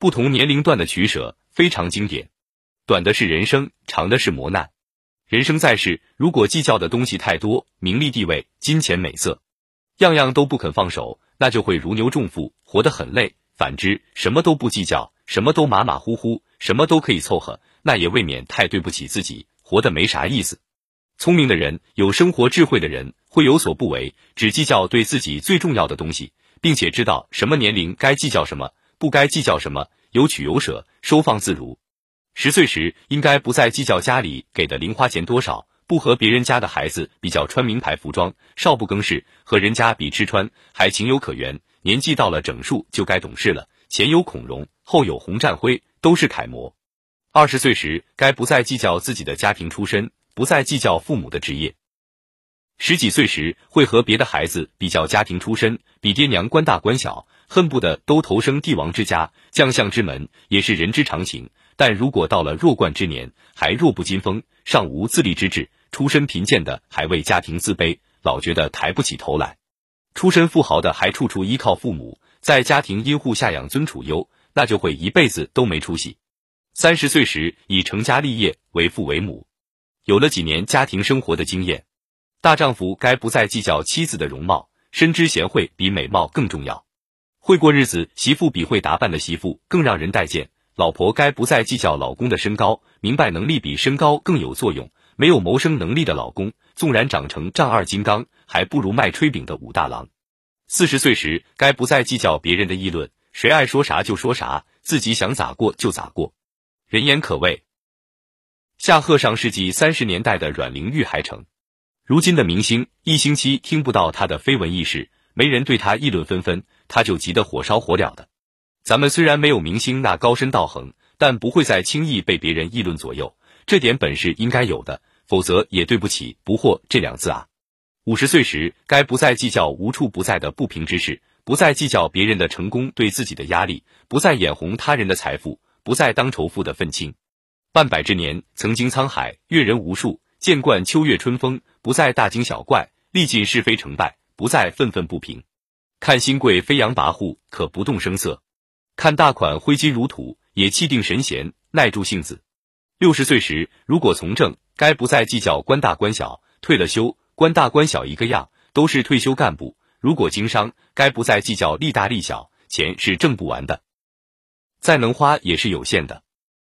不同年龄段的取舍非常经典。短的是人生，长的是磨难。人生在世，如果计较的东西太多，名利地位、金钱美色，样样都不肯放手，那就会如牛重负，活得很累。反之，什么都不计较，什么都马马虎虎，什么都可以凑合，那也未免太对不起自己，活得没啥意思。聪明的人，有生活智慧的人，会有所不为，只计较对自己最重要的东西，并且知道什么年龄该计较什么，不该计较什么，有取有舍，收放自如。十岁时，应该不再计较家里给的零花钱多少，不和别人家的孩子比较穿名牌服装，少不更事，和人家比吃穿还情有可原。年纪到了整数，就该懂事了。前有孔融，后有洪战辉，都是楷模。二十岁时，该不再计较自己的家庭出身，不再计较父母的职业。十几岁时，会和别的孩子比较家庭出身，比爹娘官大官小，恨不得都投生帝王之家、将相之门，也是人之常情。但如果到了弱冠之年，还弱不禁风，尚无自立之志，出身贫贱的还为家庭自卑，老觉得抬不起头来；出身富豪的还处处依靠父母，在家庭荫护下养尊处优，那就会一辈子都没出息。三十岁时已成家立业，为父为母，有了几年家庭生活的经验，大丈夫该不再计较妻子的容貌，深知贤惠比美貌更重要。会过日子媳妇比会打扮的媳妇更让人待见。老婆该不再计较老公的身高，明白能力比身高更有作用。没有谋生能力的老公，纵然长成丈二金刚，还不如卖炊饼的武大郎。四十岁时，该不再计较别人的议论，谁爱说啥就说啥，自己想咋过就咋过。人言可畏。夏贺上世纪三十年代的阮玲玉还成，如今的明星一星期听不到他的绯闻轶事，没人对他议论纷纷，他就急得火烧火燎的。咱们虽然没有明星那高深道行，但不会再轻易被别人议论左右，这点本事应该有的，否则也对不起“不惑”这两字啊。五十岁时，该不再计较无处不在的不平之事，不再计较别人的成功对自己的压力，不再眼红他人的财富，不再当仇富的愤青。半百之年，曾经沧海，阅人无数，见惯秋月春风，不再大惊小怪，历尽是非成败，不再愤愤不平。看新贵飞扬跋扈，可不动声色。看大款挥金如土，也气定神闲，耐住性子。六十岁时，如果从政，该不再计较官大官小；退了休，官大官小一个样，都是退休干部。如果经商，该不再计较利大利小，钱是挣不完的，再能花也是有限的。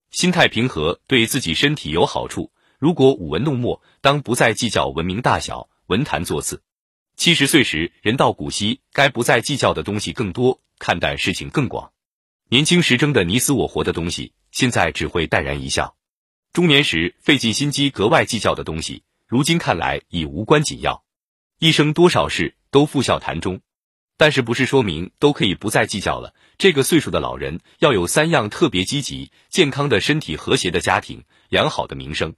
心态平和，对自己身体有好处。如果舞文弄墨，当不再计较文明大小，文坛作次。七十岁时，人到古稀，该不再计较的东西更多，看淡事情更广。年轻时争得你死我活的东西，现在只会淡然一笑；中年时费尽心机格外计较的东西，如今看来已无关紧要。一生多少事都付笑谈中，但是不是说明都可以不再计较了？这个岁数的老人要有三样特别积极、健康的身体、和谐的家庭、良好的名声。